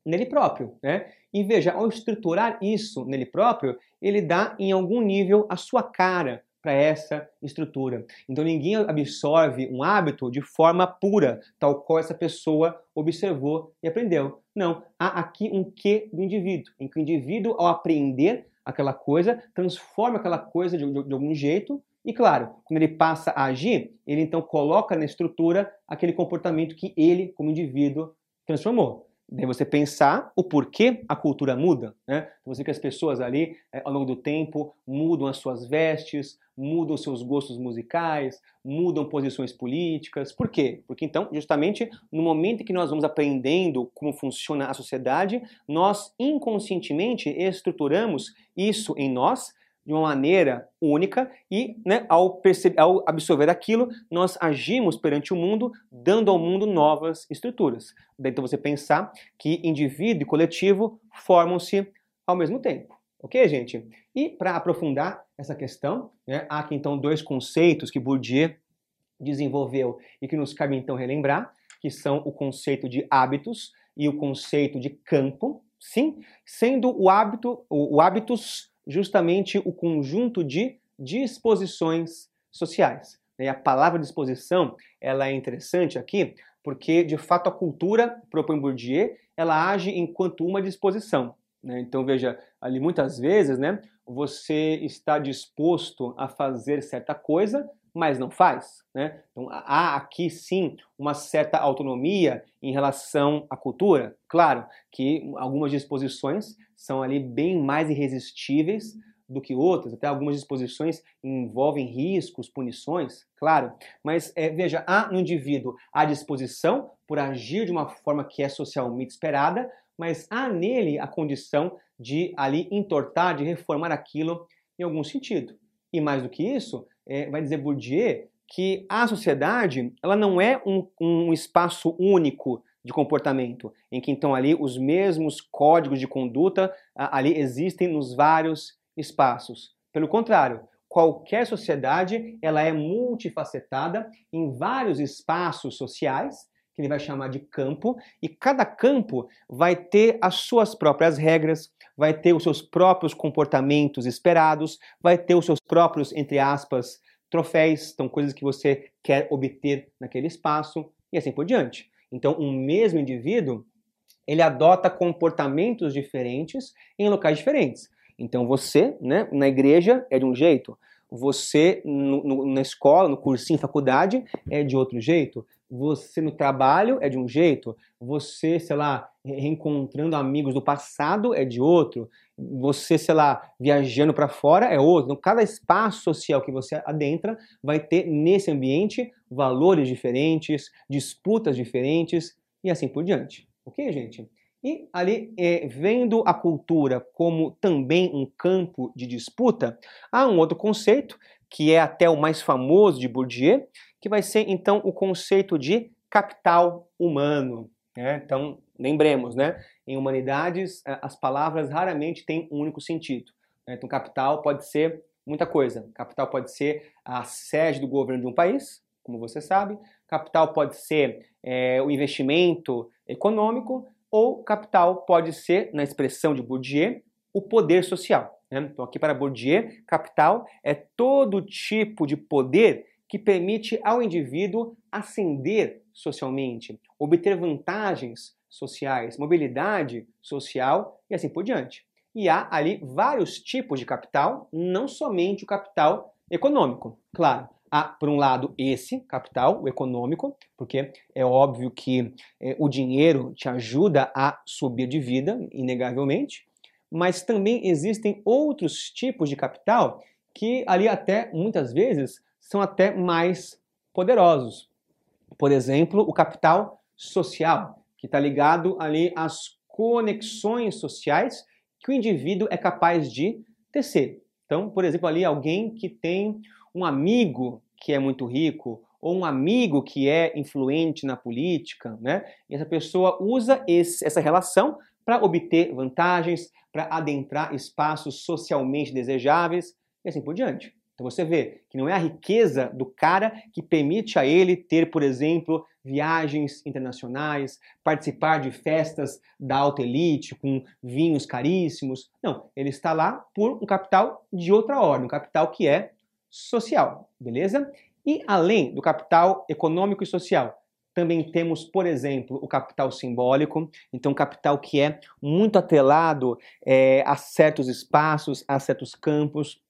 nele próprio, né? E veja, ao estruturar isso nele próprio, ele dá em algum nível a sua cara para essa estrutura. Então ninguém absorve um hábito de forma pura, tal qual essa pessoa observou e aprendeu. Não, há aqui um quê do indivíduo, em que o indivíduo, ao aprender aquela coisa, transforma aquela coisa de, de, de algum jeito e claro, quando ele passa a agir, ele então coloca na estrutura aquele comportamento que ele, como indivíduo, transformou. Daí você pensar o porquê a cultura muda, né? Você que as pessoas ali, é, ao longo do tempo, mudam as suas vestes, mudam seus gostos musicais, mudam posições políticas. Por quê? Porque então, justamente no momento em que nós vamos aprendendo como funciona a sociedade, nós inconscientemente estruturamos isso em nós de uma maneira única e, né, ao, perceber, ao absorver aquilo, nós agimos perante o mundo, dando ao mundo novas estruturas. Daí, então você pensar que indivíduo e coletivo formam-se ao mesmo tempo. Ok, gente? E para aprofundar essa questão, né, há aqui então dois conceitos que Bourdieu desenvolveu e que nos cabe então relembrar, que são o conceito de hábitos e o conceito de campo, sim, sendo o hábito, o, o hábitos justamente o conjunto de disposições sociais. E a palavra disposição ela é interessante aqui porque, de fato, a cultura, propõe Bourdieu, ela age enquanto uma disposição. Né? Então, veja, ali muitas vezes né, você está disposto a fazer certa coisa, mas não faz. Né? Então, há aqui sim uma certa autonomia em relação à cultura. Claro que algumas disposições são ali bem mais irresistíveis do que outras, até algumas disposições envolvem riscos, punições, claro, mas é, veja, há no indivíduo a disposição por agir de uma forma que é socialmente esperada, mas há nele a condição de ali entortar, de reformar aquilo em algum sentido. E mais do que isso, é, vai dizer Bourdieu que a sociedade ela não é um, um espaço único de comportamento, em que então ali os mesmos códigos de conduta ali existem nos vários espaços. Pelo contrário, qualquer sociedade ela é multifacetada em vários espaços sociais que ele vai chamar de campo, e cada campo vai ter as suas próprias regras, vai ter os seus próprios comportamentos esperados, vai ter os seus próprios, entre aspas, troféus, então coisas que você quer obter naquele espaço e assim por diante. Então, um mesmo indivíduo, ele adota comportamentos diferentes em locais diferentes. Então, você, né, na igreja é de um jeito, você no, no, na escola, no cursinho, faculdade, é de outro jeito. Você no trabalho é de um jeito. Você, sei lá, reencontrando amigos do passado é de outro. Você, sei lá, viajando para fora é outro. Então, cada espaço social que você adentra vai ter nesse ambiente valores diferentes, disputas diferentes e assim por diante. Ok, gente? E ali, é, vendo a cultura como também um campo de disputa, há um outro conceito, que é até o mais famoso de Bourdieu, que vai ser então o conceito de capital humano. Né? Então, lembremos, né? em humanidades, as palavras raramente têm um único sentido. Né? Então, capital pode ser muita coisa. Capital pode ser a sede do governo de um país, como você sabe. Capital pode ser é, o investimento econômico ou capital pode ser, na expressão de Bourdieu, o poder social. Né? Então, aqui para Bourdieu, capital é todo tipo de poder que permite ao indivíduo ascender socialmente, obter vantagens sociais, mobilidade social e assim por diante. E há ali vários tipos de capital, não somente o capital econômico. Claro, há, por um lado, esse capital, o econômico, porque é óbvio que é, o dinheiro te ajuda a subir de vida, inegavelmente, mas também existem outros tipos de capital que ali até, muitas vezes, são até mais poderosos. Por exemplo, o capital social, que está ligado ali às conexões sociais que o indivíduo é capaz de tecer. Então, por exemplo, ali alguém que tem um amigo que é muito rico ou um amigo que é influente na política, né? E essa pessoa usa esse, essa relação para obter vantagens, para adentrar espaços socialmente desejáveis e assim por diante. Então você vê que não é a riqueza do cara que permite a ele ter, por exemplo, viagens internacionais, participar de festas da alta elite com vinhos caríssimos. Não, ele está lá por um capital de outra ordem, um capital que é social, beleza? E além do capital econômico e social, também temos, por exemplo, o capital simbólico, então capital que é muito atrelado é, a certos espaços, a certos campos.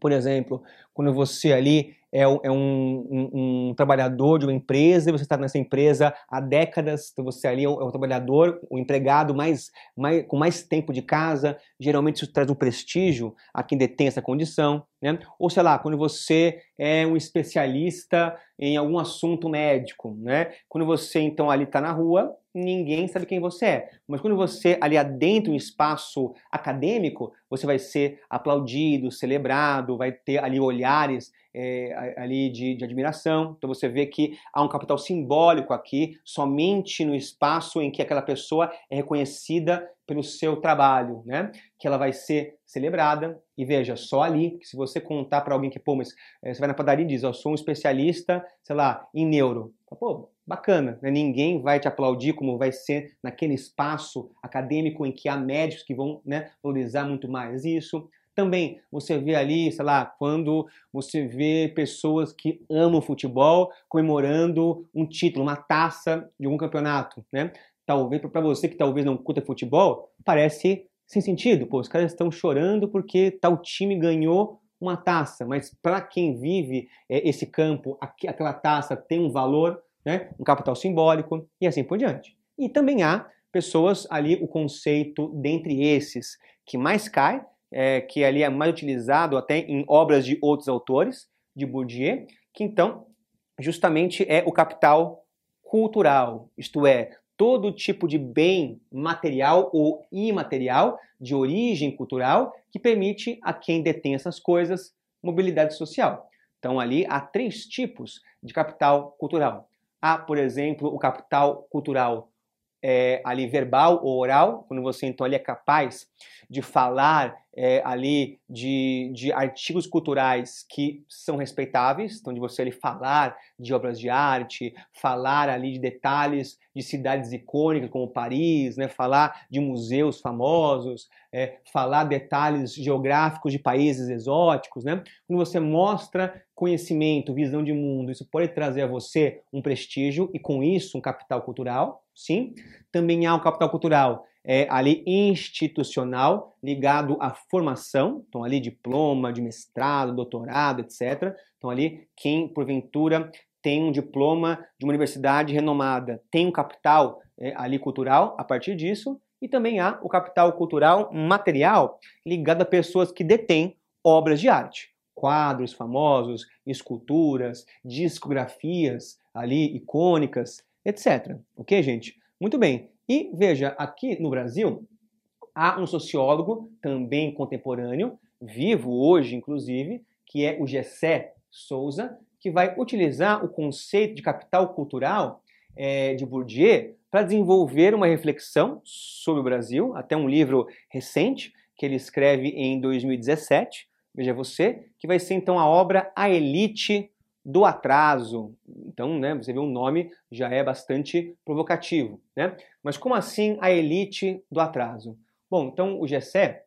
Por exemplo, quando você ali é, um, é um, um, trabalhador de uma empresa e você está nessa empresa há décadas, então você ali é um, é um trabalhador, um empregado mais, mais, com mais tempo de casa, geralmente isso traz um prestígio a quem detém essa condição, né? Ou sei lá, quando você é um especialista em algum assunto médico, né? Quando você então ali está na rua, ninguém sabe quem você é. Mas quando você ali adentra um espaço acadêmico, você vai ser aplaudido, celebrado, vai ter ali olhares é, ali de, de, admiração. Então você vê que há um capital simbólico aqui, somente no espaço em que aquela pessoa é reconhecida pelo seu trabalho, né? Que ela vai ser celebrada. E veja, só ali, se você contar para alguém que, pô, mas é, você vai na padaria e diz, eu sou um especialista, sei lá, em neuro. Pô, bacana, né? ninguém vai te aplaudir como vai ser naquele espaço acadêmico em que há médicos que vão né, valorizar muito mais isso. Também você vê ali, sei lá, quando você vê pessoas que amam futebol comemorando um título, uma taça de algum campeonato, né? Talvez para você que talvez não curta futebol, parece sem sentido. Pô, os caras estão chorando porque tal time ganhou uma taça, mas para quem vive é, esse campo, aquela taça tem um valor, né? Um capital simbólico e assim por diante. E também há pessoas ali, o conceito dentre esses que mais cai é, que ali é mais utilizado até em obras de outros autores, de Bourdieu, que então justamente é o capital cultural, isto é, todo tipo de bem material ou imaterial de origem cultural que permite a quem detém essas coisas mobilidade social. Então ali há três tipos de capital cultural. Há, por exemplo, o capital cultural é, ali verbal ou oral, quando você então ali é capaz de falar é, ali de, de artigos culturais que são respeitáveis, então de você ali falar de obras de arte, falar ali de detalhes de cidades icônicas como Paris, né, falar de museus famosos, é, falar detalhes geográficos de países exóticos, né? Quando você mostra conhecimento, visão de mundo, isso pode trazer a você um prestígio e com isso um capital cultural, sim. Também há um capital cultural é, ali institucional ligado à formação, então ali diploma de mestrado, doutorado, etc. Então ali quem porventura tem um diploma de uma universidade renomada, tem um capital é, ali cultural a partir disso, e também há o capital cultural material ligado a pessoas que detêm obras de arte, quadros famosos, esculturas, discografias ali icônicas, etc. Ok, gente? Muito bem. E veja, aqui no Brasil, há um sociólogo também contemporâneo, vivo hoje, inclusive, que é o Gessé Souza, que vai utilizar o conceito de capital cultural é, de Bourdieu para desenvolver uma reflexão sobre o Brasil, até um livro recente que ele escreve em 2017, veja você, que vai ser então a obra A Elite do Atraso. Então, né, você vê um nome já é bastante provocativo, né? Mas como assim a elite do atraso? Bom, então o Gessé,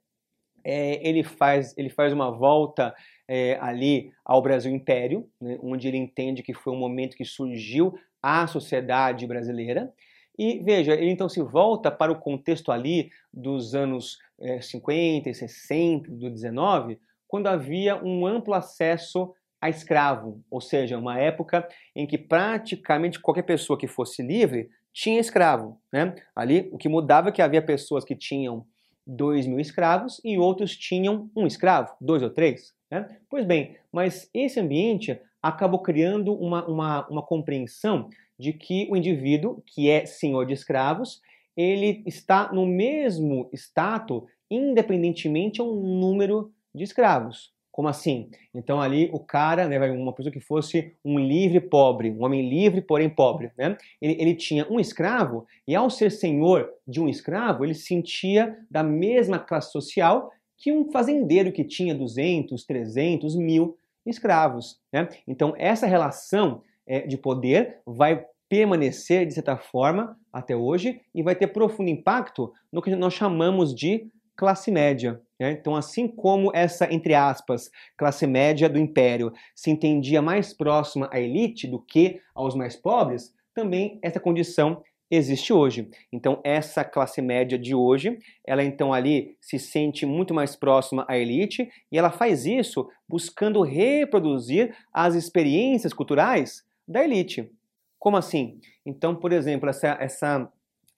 é, ele, faz, ele faz uma volta é, ali ao Brasil Império, né, onde ele entende que foi um momento que surgiu a sociedade brasileira. E veja, ele então se volta para o contexto ali dos anos é, 50 e 60 do 19, quando havia um amplo acesso a escravo, ou seja, uma época em que praticamente qualquer pessoa que fosse livre tinha escravo. Né? Ali o que mudava é que havia pessoas que tinham dois mil escravos e outros tinham um escravo, dois ou três. Né? Pois bem, mas esse ambiente acabou criando uma, uma, uma compreensão de que o indivíduo, que é senhor de escravos, ele está no mesmo status, independentemente ao número de escravos. Como assim? Então ali o cara, né, uma pessoa que fosse um livre pobre, um homem livre, porém pobre, né? Ele, ele tinha um escravo e ao ser senhor de um escravo, ele se sentia da mesma classe social que um fazendeiro que tinha 200, 300, mil escravos, né? Então essa relação é, de poder vai permanecer de certa forma até hoje e vai ter profundo impacto no que nós chamamos de classe média. Né? Então, assim como essa, entre aspas, classe média do império se entendia mais próxima à elite do que aos mais pobres, também essa condição existe hoje. Então, essa classe média de hoje, ela então ali se sente muito mais próxima à elite e ela faz isso buscando reproduzir as experiências culturais da elite. Como assim? Então, por exemplo, essa, essa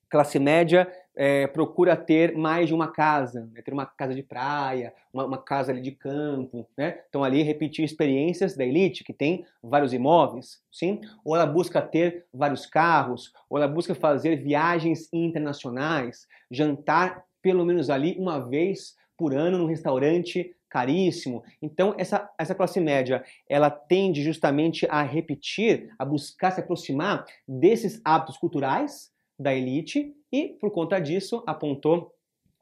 classe média é, procura ter mais de uma casa, né? ter uma casa de praia, uma, uma, casa ali de campo, né? Então ali repetir experiências da elite que tem vários imóveis, sim? Ou ela busca ter vários carros, ou ela busca fazer viagens internacionais, jantar pelo menos ali uma vez por ano num restaurante caríssimo. Então essa, essa classe média ela tende justamente a repetir, a buscar se aproximar desses hábitos culturais da elite e, por conta disso, apontou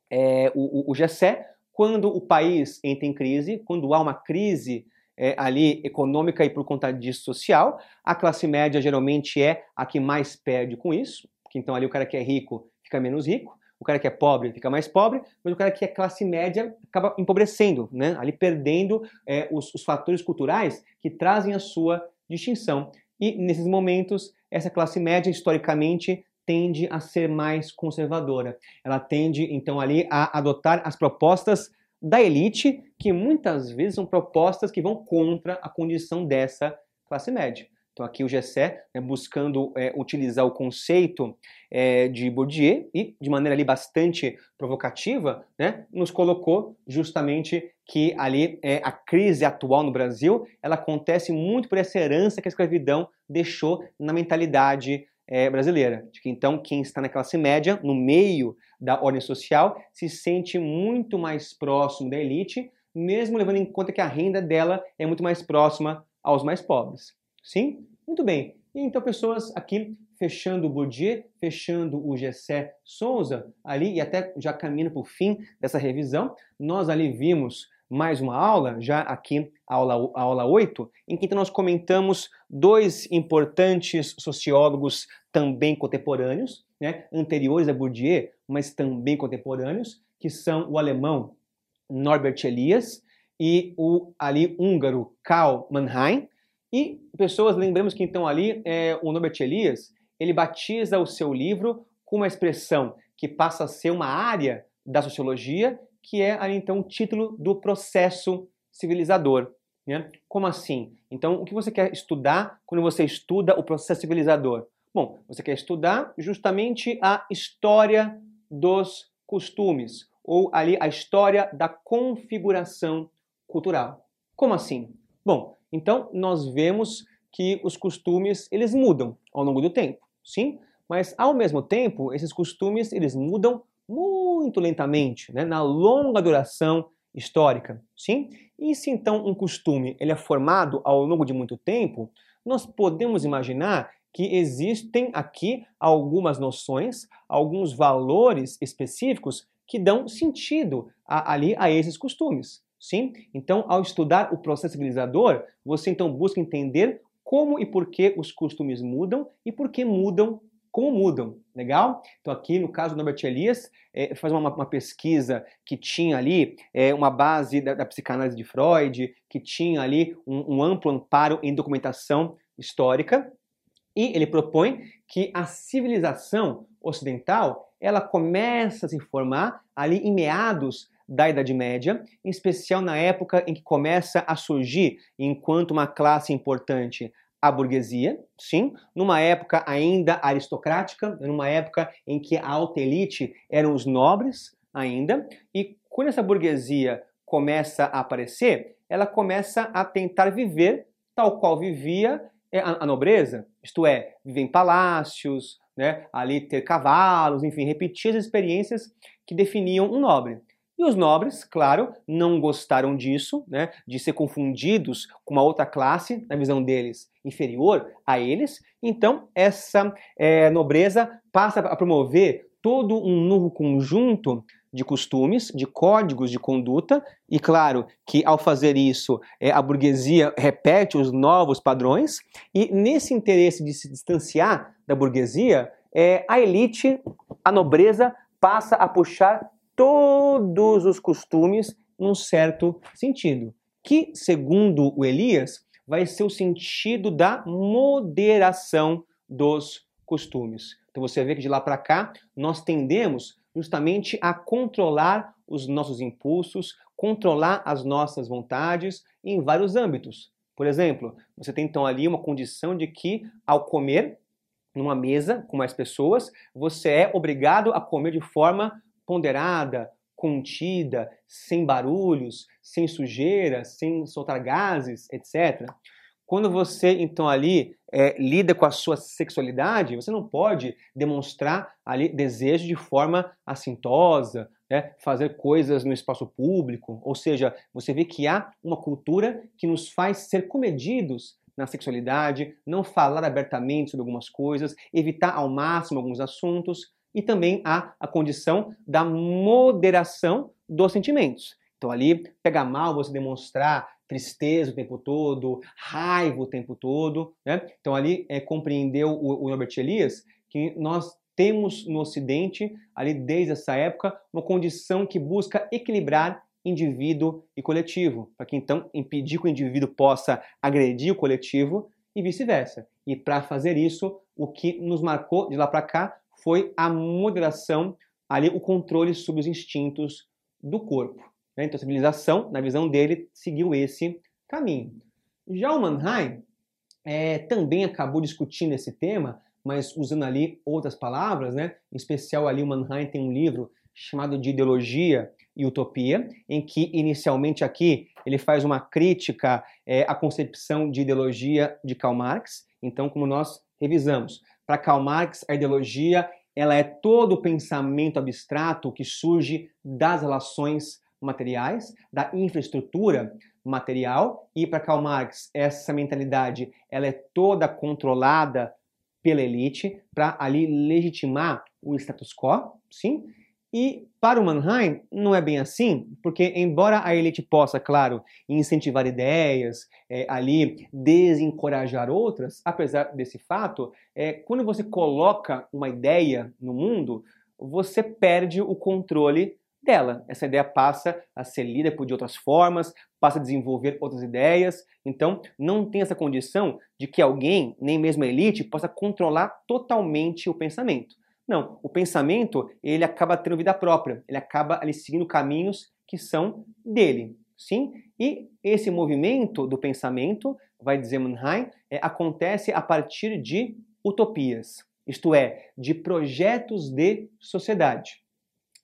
é, o, o, Gessé, quando o país entra em crise, quando há uma crise é, ali econômica e por conta disso social, a classe média geralmente é a que mais perde com isso, porque então ali o cara que é rico fica menos rico, o cara que é pobre fica mais pobre, mas o cara que é classe média acaba empobrecendo, né? ali perdendo é, os, os fatores culturais que trazem a sua distinção. E nesses momentos, essa classe média, historicamente, tende a ser mais conservadora. Ela tende, então, ali a adotar as propostas da elite, que muitas vezes são propostas que vão contra a condição dessa classe média. Então, aqui o Gessé, né, buscando é, utilizar o conceito é, de Bourdieu e de maneira ali bastante provocativa, né, nos colocou justamente que ali é, a crise atual no Brasil, ela acontece muito por essa herança que a escravidão deixou na mentalidade é, brasileira, de que então quem está na classe média, no meio da ordem social, se sente muito mais próximo da elite, mesmo levando em conta que a renda dela é muito mais próxima aos mais pobres. Sim? Muito bem. E então pessoas aqui fechando o Bourdieu, fechando o Gessé Souza ali e até já caminhando para o fim dessa revisão, nós ali vimos mais uma aula, já aqui a aula, a aula 8, em que então nós comentamos dois importantes sociólogos também contemporâneos, né, anteriores a Bourdieu, mas também contemporâneos, que são o alemão Norbert Elias e o ali húngaro Karl Mannheim. E pessoas, lembramos que então ali é, o Norbert Elias, ele batiza o seu livro com uma expressão que passa a ser uma área da sociologia, que é então o título do processo civilizador. Né? Como assim? Então, o que você quer estudar quando você estuda o processo civilizador? Bom, você quer estudar justamente a história dos costumes, ou ali a história da configuração cultural. Como assim? Bom, então nós vemos que os costumes eles mudam ao longo do tempo, sim? Mas ao mesmo tempo, esses costumes eles mudam muito lentamente, né? na longa duração histórica, sim? E se então um costume ele é formado ao longo de muito tempo, nós podemos imaginar que existem aqui algumas noções, alguns valores específicos que dão sentido a, ali a esses costumes. Sim? Então, ao estudar o processo civilizador, você então busca entender como e por que os costumes mudam e por que mudam como mudam, legal? Então aqui no caso do Norbert Elias, é, faz uma, uma, pesquisa que tinha ali é, uma base da, da, psicanálise de Freud, que tinha ali um, um amplo amparo em documentação histórica, e ele propõe que a civilização ocidental ela começa a se formar ali em meados da Idade Média, em especial na época em que começa a surgir, enquanto uma classe importante, a burguesia, sim, numa época ainda aristocrática, numa época em que a alta elite eram os nobres ainda, e quando essa burguesia começa a aparecer, ela começa a tentar viver tal qual vivia é a, nobreza, isto é, viver em palácios, né, ali ter cavalos, enfim, repetir as experiências que definiam um nobre. E os nobres, claro, não gostaram disso, né, de ser confundidos com uma outra classe, na visão deles, inferior a eles. Então, essa é, nobreza passa a promover todo um novo conjunto de costumes, de códigos de conduta, e claro que ao fazer isso é, a burguesia repete os novos padrões, e nesse interesse de se distanciar da burguesia, é, a elite, a nobreza, passa a puxar todos os costumes num certo sentido, que, segundo o Elias, vai ser o sentido da moderação dos costumes. Então você vê que de lá para cá nós tendemos justamente a controlar os nossos impulsos, controlar as nossas vontades em vários âmbitos. Por exemplo, você tem então ali uma condição de que ao comer numa mesa com mais pessoas, você é obrigado a comer de forma ponderada, contida, sem barulhos, sem sujeira, sem soltar gases, etc. Quando você, então, ali é, lida com a sua sexualidade, você não pode demonstrar ali desejo de forma assintosa, né? fazer coisas no espaço público. Ou seja, você vê que há uma cultura que nos faz ser comedidos na sexualidade, não falar abertamente sobre algumas coisas, evitar ao máximo alguns assuntos. E também há a condição da moderação dos sentimentos. Então, ali pega mal você demonstrar tristeza o tempo todo, raiva o tempo todo. Né? Então ali é, compreendeu o, o Norbert Elias que nós temos no Ocidente, ali desde essa época, uma condição que busca equilibrar indivíduo e coletivo, para que então impedir que o indivíduo possa agredir o coletivo e vice-versa. E para fazer isso, o que nos marcou de lá para cá foi a moderação, ali o controle sobre os instintos do corpo. Né? Então a civilização, na visão dele, seguiu esse caminho. Já o Mannheim, é, também acabou discutindo esse tema, mas usando ali outras palavras, né? Em especial ali o Mannheim tem um livro chamado de Ideologia e Utopia, em que inicialmente aqui ele faz uma crítica é, à concepção de ideologia de Karl Marx. Então, como nós revisamos, para Karl Marx a ideologia ela é todo o pensamento abstrato que surge das relações materiais, da infraestrutura material, e para Karl Marx essa mentalidade ela é toda controlada pela elite para ali legitimar o status quo, sim? E para o Mannheim não é bem assim, porque embora a elite possa, claro, incentivar ideias, é, ali desencorajar outras, apesar desse fato, é, quando você coloca uma ideia no mundo, você perde o controle dela. Essa ideia passa a ser lida por de outras formas, passa a desenvolver outras ideias. Então, não tem essa condição de que alguém, nem mesmo a elite, possa controlar totalmente o pensamento. Não, o pensamento, ele acaba tendo vida própria, ele acaba ali seguindo caminhos que são dele, sim? E esse movimento do pensamento, vai dizer Mannheim, é, acontece a partir de utopias, isto é, de projetos de sociedade.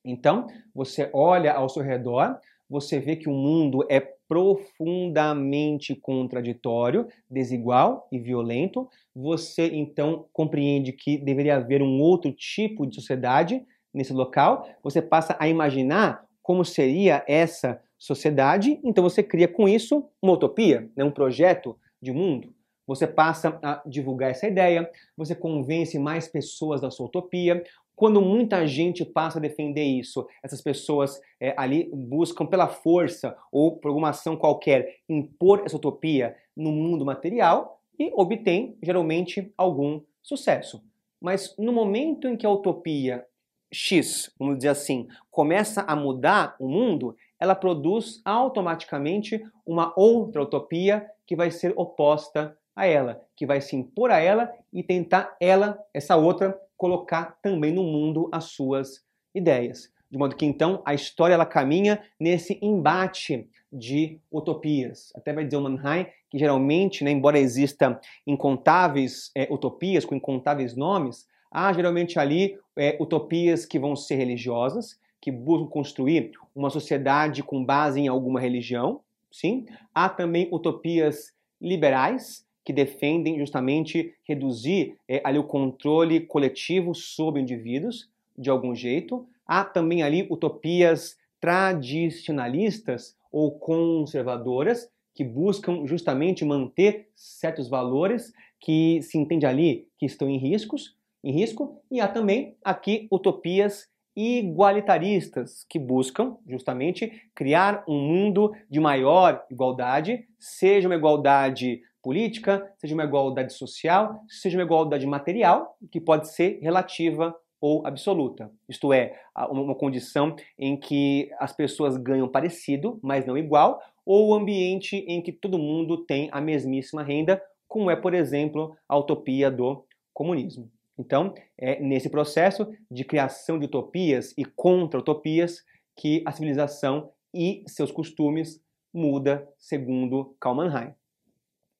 Então, você olha ao seu redor, você vê que o mundo é profundamente contraditório, desigual e violento, você então compreende que deveria haver um outro tipo de sociedade nesse local, você passa a imaginar como seria essa sociedade, então você cria com isso uma utopia, né, um projeto de mundo. Você passa a divulgar essa ideia, você convence mais pessoas da sua utopia, quando muita gente passa a defender isso, essas pessoas é, ali buscam pela força ou por alguma ação qualquer impor essa utopia no mundo material e obtém geralmente algum sucesso. Mas no momento em que a utopia X, vamos dizer assim, começa a mudar o mundo, ela produz automaticamente uma outra utopia que vai ser oposta a ela, que vai se impor a ela e tentar ela, essa outra, colocar também no mundo as suas ideias. De modo que então a história ela caminha nesse embate de utopias. Até vai dizer o Mannheim que geralmente, né, embora exista incontáveis é, utopias com incontáveis nomes, há geralmente ali é, utopias que vão ser religiosas, que buscam construir uma sociedade com base em alguma religião, sim. Há também utopias liberais, que defendem justamente reduzir é, ali o controle coletivo sobre indivíduos, de algum jeito. Há também ali utopias tradicionalistas ou conservadoras que buscam justamente manter certos valores que se entende ali que estão em riscos, em risco, e há também aqui utopias igualitaristas que buscam justamente criar um mundo de maior igualdade, seja uma igualdade política, seja uma igualdade social, seja uma igualdade material, que pode ser relativa ou absoluta. Isto é, uma condição em que as pessoas ganham parecido, mas não igual, ou o ambiente em que todo mundo tem a mesmíssima renda, como é, por exemplo, a utopia do comunismo. Então, é nesse processo de criação de utopias e contra-utopias que a civilização e seus costumes muda, segundo Karl Mannheim.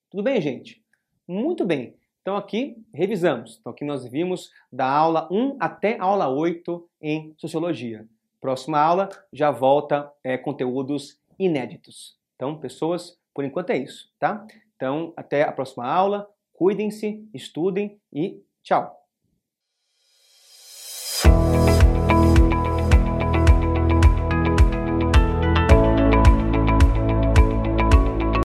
Tudo bem, gente? Muito bem. Então aqui revisamos. Então aqui nós vimos da aula 1 até a aula 8 em Sociologia. Próxima aula já volta é, conteúdos inéditos. Então, pessoas, por enquanto é isso, tá? Então, até a próxima aula. Cuidem-se, estudem e tchau!